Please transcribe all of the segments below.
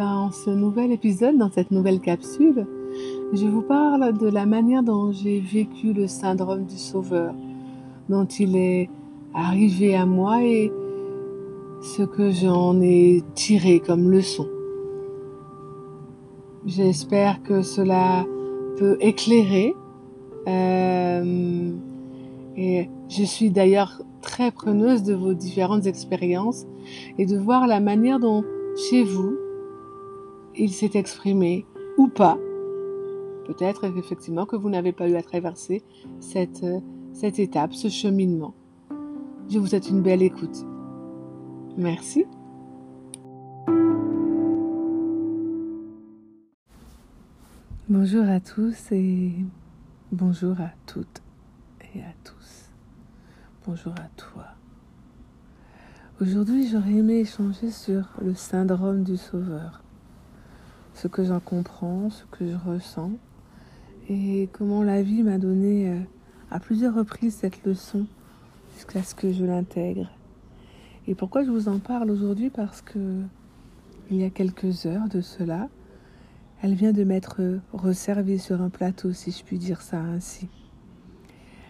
Dans ce nouvel épisode, dans cette nouvelle capsule, je vous parle de la manière dont j'ai vécu le syndrome du sauveur, dont il est arrivé à moi et ce que j'en ai tiré comme leçon. J'espère que cela peut éclairer. Euh, et je suis d'ailleurs très preneuse de vos différentes expériences et de voir la manière dont chez vous il s'est exprimé ou pas. Peut-être effectivement que vous n'avez pas eu à traverser cette, cette étape, ce cheminement. Je vous souhaite une belle écoute. Merci. Bonjour à tous et bonjour à toutes et à tous. Bonjour à toi. Aujourd'hui, j'aurais aimé échanger sur le syndrome du sauveur, ce que j'en comprends, ce que je ressens et comment la vie m'a donné euh, à plusieurs reprises cette leçon jusqu'à ce que je l'intègre. Et pourquoi je vous en parle aujourd'hui? Parce que il y a quelques heures de cela, elle vient de m'être resservie sur un plateau, si je puis dire ça ainsi.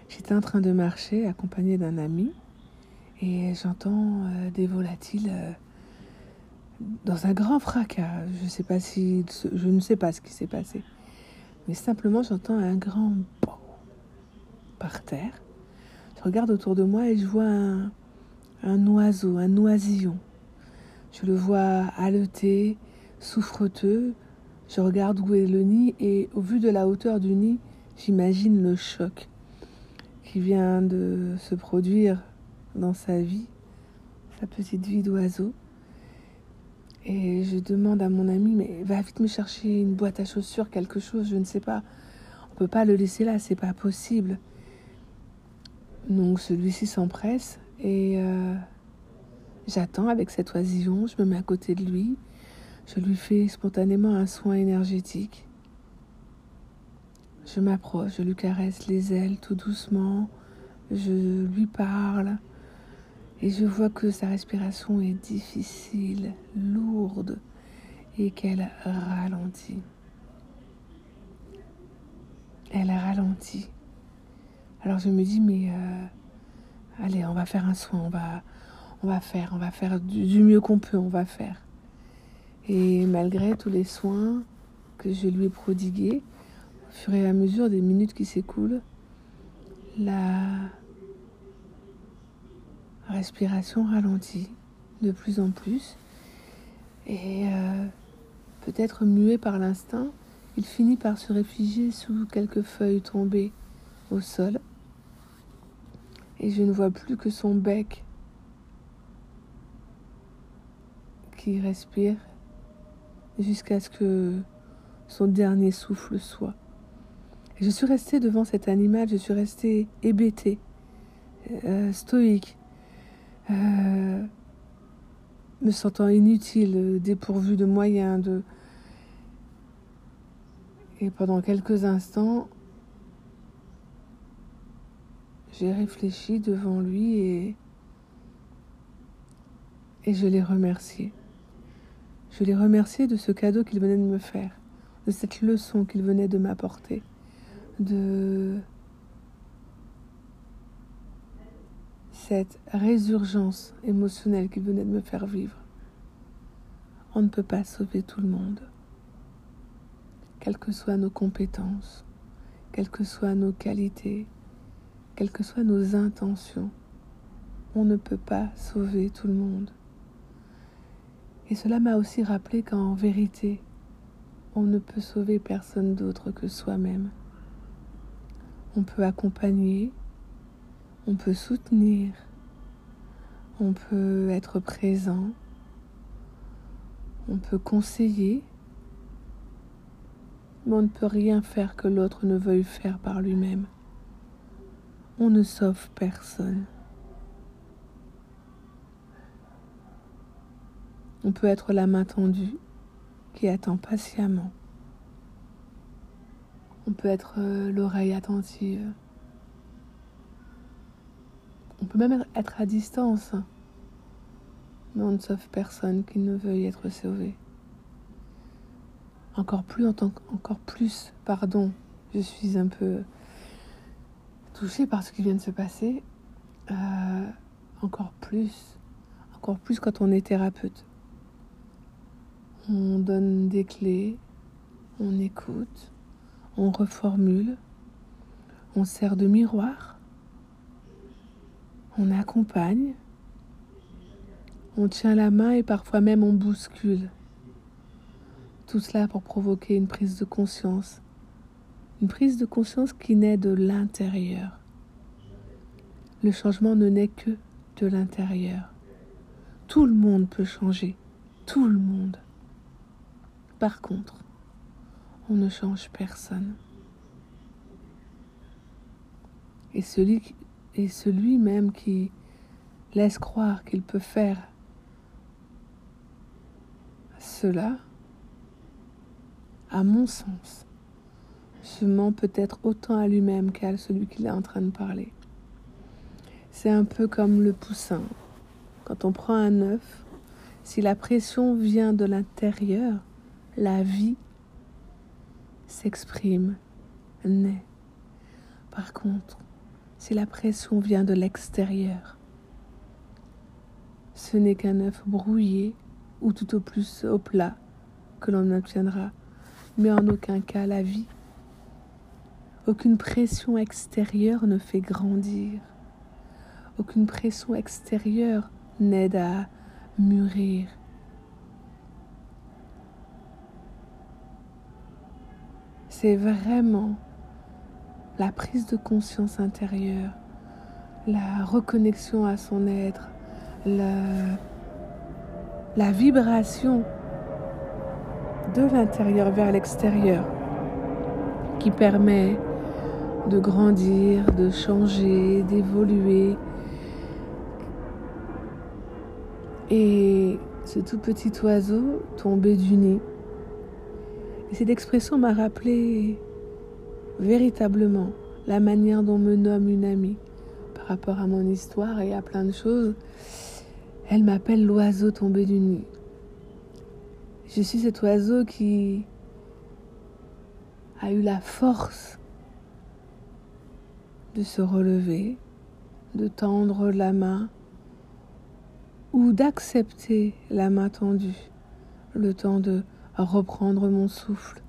J'étais en train de marcher accompagnée d'un ami et j'entends euh, des volatiles euh, dans un grand fracas. Je, sais pas si, je ne sais pas ce qui s'est passé, mais simplement j'entends un grand par terre. Je regarde autour de moi et je vois un, un oiseau, un oisillon. Je le vois haleter, souffreteux. Je regarde où est le nid et au vu de la hauteur du nid, j'imagine le choc qui vient de se produire dans sa vie, sa petite vie d'oiseau. Et je demande à mon ami, mais va vite me chercher une boîte à chaussures, quelque chose, je ne sais pas. On peut pas le laisser là, c'est pas possible. Donc celui-ci s'empresse et euh, j'attends avec cet oisillon, je me mets à côté de lui, je lui fais spontanément un soin énergétique. Je m'approche, je lui caresse les ailes tout doucement, je lui parle et je vois que sa respiration est difficile, lourde et qu'elle ralentit. Elle ralentit. Alors je me dis mais euh, allez, on va faire un soin, on va, on va faire, on va faire du, du mieux qu'on peut, on va faire. Et malgré tous les soins que je lui ai prodigués, au fur et à mesure des minutes qui s'écoulent, la respiration ralentit de plus en plus. Et euh, peut-être muet par l'instinct, il finit par se réfugier sous quelques feuilles tombées au sol. Et je ne vois plus que son bec qui respire jusqu'à ce que son dernier souffle soit. Je suis restée devant cet animal, je suis restée hébétée, euh, stoïque, euh, me sentant inutile, dépourvue de moyens, de... Et pendant quelques instants, j'ai réfléchi devant lui et, et je l'ai remercié. Je l'ai remercié de ce cadeau qu'il venait de me faire, de cette leçon qu'il venait de m'apporter de cette résurgence émotionnelle qui venait de me faire vivre. On ne peut pas sauver tout le monde, quelles que soient nos compétences, quelles que soient nos qualités, quelles que soient nos intentions. On ne peut pas sauver tout le monde. Et cela m'a aussi rappelé qu'en vérité, on ne peut sauver personne d'autre que soi-même on peut accompagner, on peut soutenir, on peut être présent, on peut conseiller, mais on ne peut rien faire que l'autre ne veuille faire par lui-même. On ne sauve personne. On peut être la main tendue qui attend patiemment on peut être euh, l'oreille attentive. On peut même être à distance. Mais on ne sauve personne qui ne veuille être sauvé. encore plus, encore plus, pardon, je suis un peu touchée par ce qui vient de se passer, euh, encore plus, encore plus quand on est thérapeute. On donne des clés, on écoute, on reformule, on sert de miroir, on accompagne, on tient la main et parfois même on bouscule. Tout cela pour provoquer une prise de conscience. Une prise de conscience qui naît de l'intérieur. Le changement ne naît que de l'intérieur. Tout le monde peut changer. Tout le monde. Par contre, on ne change personne. Et celui, et celui même qui laisse croire qu'il peut faire cela, à mon sens, se ment peut-être autant à lui-même qu'à celui qui est en train de parler. C'est un peu comme le poussin. Quand on prend un œuf, si la pression vient de l'intérieur, la vie s'exprime, naît. Par contre, si la pression vient de l'extérieur, ce n'est qu'un œuf brouillé ou tout au plus au plat que l'on obtiendra mais en aucun cas la vie. Aucune pression extérieure ne fait grandir. Aucune pression extérieure n'aide à mûrir. C'est vraiment la prise de conscience intérieure, la reconnexion à son être, la, vibration de l'intérieur vers l'extérieur qui permet de grandir, de changer, d'évoluer. Et ce tout petit oiseau tombé du nid. Et cette expression m'a rappelé véritablement la manière dont me nomme une amie par rapport à mon histoire et à plein de choses. Elle m'appelle l'oiseau tombé du nid. Je suis cet oiseau qui a eu la force de se relever, de tendre la main ou d'accepter la main tendue, le temps de reprendre mon souffle.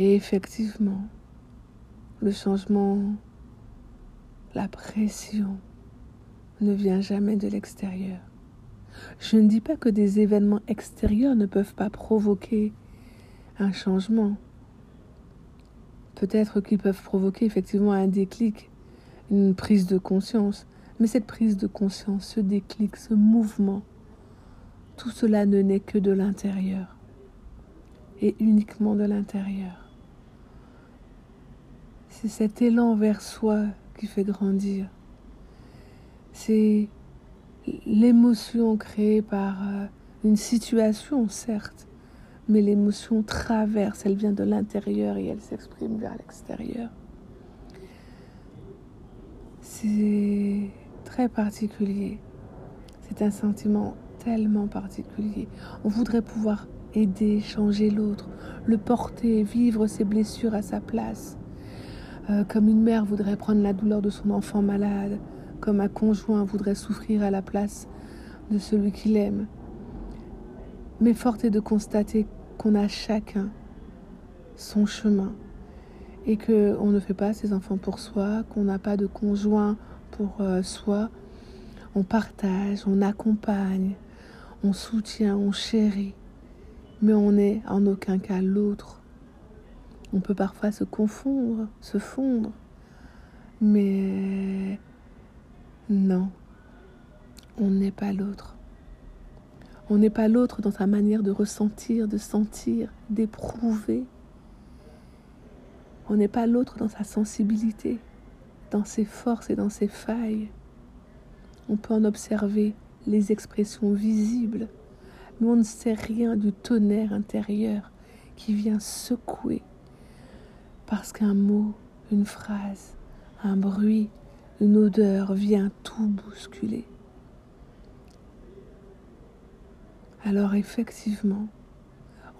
Et effectivement, le changement, la pression ne vient jamais de l'extérieur. Je ne dis pas que des événements extérieurs ne peuvent pas provoquer un changement. Peut-être qu'ils peuvent provoquer effectivement un déclic, une prise de conscience. Mais cette prise de conscience, ce déclic, ce mouvement, tout cela ne naît que de l'intérieur. Et uniquement de l'intérieur. C'est cet élan vers soi qui fait grandir. C'est l'émotion créée par euh, une situation, certes, mais l'émotion traverse, elle vient de l'intérieur et elle s'exprime vers l'extérieur. C'est très particulier. C'est un sentiment tellement particulier. On voudrait pouvoir aider, changer l'autre, le porter, vivre ses blessures à sa place. Euh, comme une mère voudrait prendre la douleur de son enfant malade, comme un conjoint voudrait souffrir à la place de celui qu'il aime. Mais forte est de constater qu'on a chacun son chemin et que on ne fait pas ses enfants pour soi, qu'on n'a pas de conjoint pour euh, soi. On partage, on accompagne, on soutient, on chérit, mais on n'est en aucun cas l'autre. On peut parfois se confondre, se fondre, mais non, on n'est pas l'autre. On n'est pas l'autre dans sa manière de ressentir, de sentir, d'éprouver. On n'est pas l'autre dans sa sensibilité, dans ses forces et dans ses failles. On peut en observer les expressions visibles, mais on ne sait rien du tonnerre intérieur qui vient secouer parce qu'un mot, une phrase, un bruit, une odeur vient tout bousculer. Alors effectivement,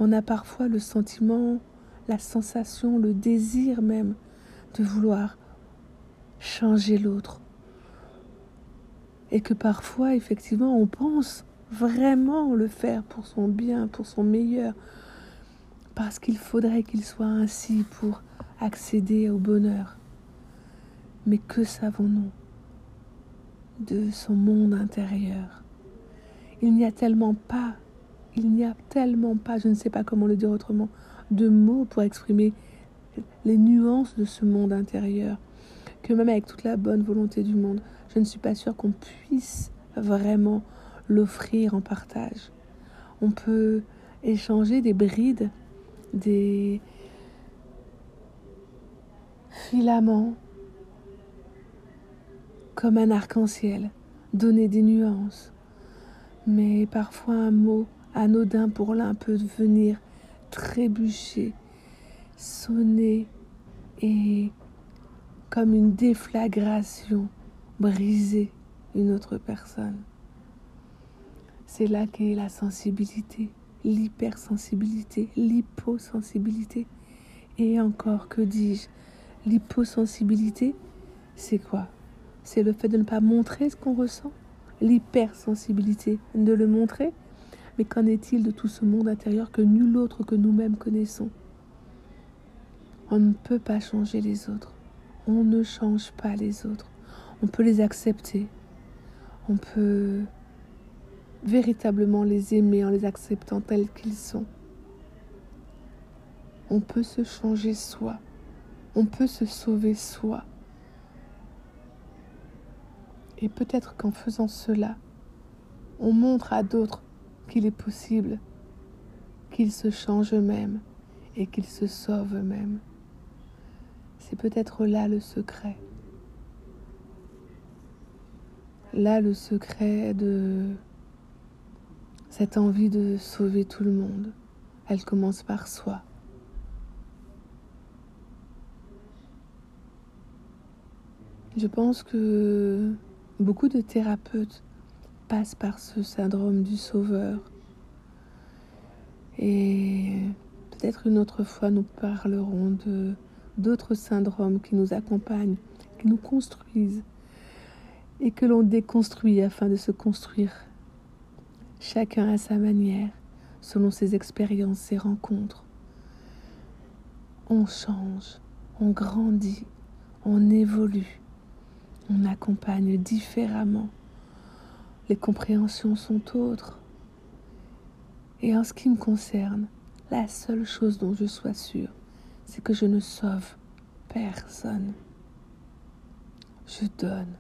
On a parfois le sentiment, la sensation, le désir même de vouloir changer l'autre. Et que parfois, effectivement, on pense vraiment le faire pour son bien, pour son meilleur, parce qu'il faudrait qu'il soit ainsi pour accéder au bonheur. Mais que savons-nous de son monde intérieur? Il n'y a tellement pas, il n'y a tellement pas, je ne sais pas comment le dire autrement, de mots pour exprimer les nuances de ce monde intérieur, que même avec toute la bonne volonté du monde, je ne suis pas sûre qu'on puisse vraiment l'offrir en partage. On peut échanger des brides, des filaments, comme un arc-en-ciel, donner des nuances. Mais parfois un mot anodin pour l'un peut venir trébucher, sonner et comme une déflagration briser une autre personne. C'est là qu'est la sensibilité, l'hypersensibilité, l'hyposensibilité. Et encore, que dis-je L'hyposensibilité, c'est quoi? C'est le fait de ne pas montrer ce qu'on ressent? L'hypersensibilité, de le montrer? Mais qu'en est-il de tout ce monde intérieur que nul autre que nous-mêmes connaissons? On ne peut pas changer les autres. On ne change pas les autres. On peut les accepter. On peut véritablement les aimer en les acceptant tels qu'ils sont. On peut se changer soi. On peut se sauver soi. Et peut-être qu'en faisant cela, on montre à d'autres qu'il est possible qu'ils se changent eux-mêmes et qu'ils se sauvent eux-mêmes. C'est peut-être là le secret. Là le secret de cette envie de sauver tout le monde, elle commence par soi. Je pense que beaucoup de thérapeutes passent par ce syndrome du sauveur. Et peut-être une autre fois nous parlerons de d'autres syndromes qui nous accompagnent, qui nous construisent et que l'on déconstruit afin de se construire chacun à sa manière, selon ses expériences, ses rencontres. On change, on grandit, on évolue, on accompagne différemment. Les compréhensions sont autres. Et en ce qui me concerne, la seule chose dont je sois sûre, c'est que je ne sauve personne. Je donne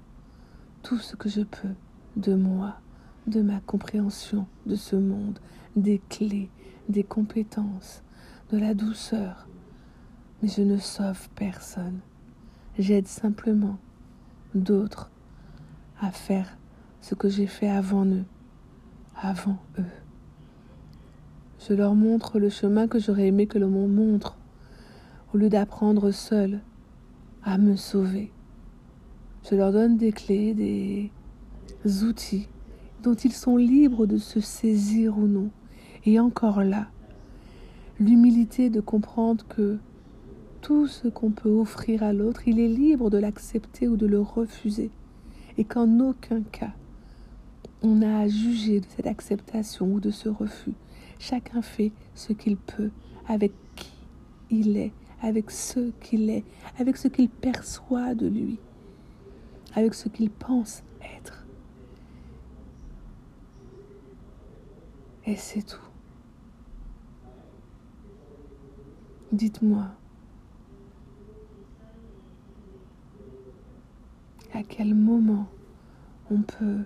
tout ce que je peux de moi de ma compréhension de ce monde, des clés, des compétences, de la douceur. Mais je ne sauve personne. J'aide simplement d'autres à faire ce que j'ai fait avant eux, avant eux. Je leur montre le chemin que j'aurais aimé que le monde montre, au lieu d'apprendre seul à me sauver. Je leur donne des clés, des outils dont ils sont libres de se saisir ou non. Et encore là, l'humilité de comprendre que tout ce qu'on peut offrir à l'autre, il est libre de l'accepter ou de le refuser. Et qu'en aucun cas, on n'a à juger de cette acceptation ou de ce refus. Chacun fait ce qu'il peut avec qui il est, avec ce qu'il est, avec ce qu'il perçoit de lui, avec ce qu'il pense être. Et c'est tout. Dites-moi, à quel moment on peut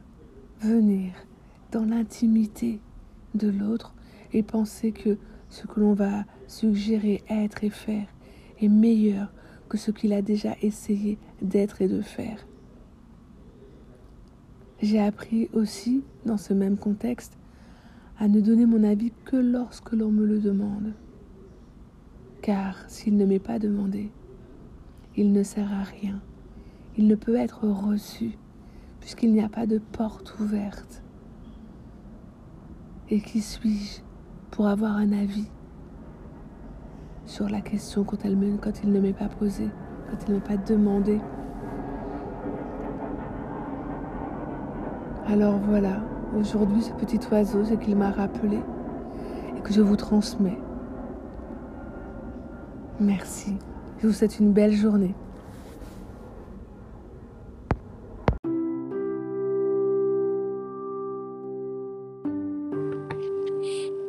venir dans l'intimité de l'autre et penser que ce que l'on va suggérer être et faire est meilleur que ce qu'il a déjà essayé d'être et de faire. J'ai appris aussi, dans ce même contexte, à ne donner mon avis que lorsque l'on me le demande. Car s'il ne m'est pas demandé, il ne sert à rien. Il ne peut être reçu puisqu'il n'y a pas de porte ouverte. Et qui suis-je pour avoir un avis sur la question quand, elle me, quand il ne m'est pas posé, quand il ne m'est pas demandé? Alors voilà, aujourd'hui ce petit oiseau, ce qu'il m'a rappelé et que je vous transmets. Merci. Je vous souhaite une belle journée.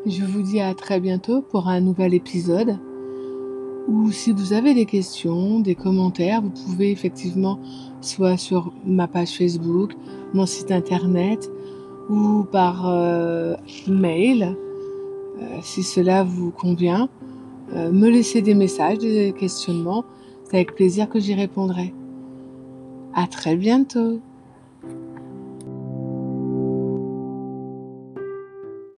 Je vous dis à très bientôt pour un nouvel épisode. Ou si vous avez des questions, des commentaires, vous pouvez effectivement soit sur ma page Facebook, mon site internet ou par euh, mail, euh, si cela vous convient, euh, me laisser des messages, des questionnements. C'est avec plaisir que j'y répondrai. À très bientôt.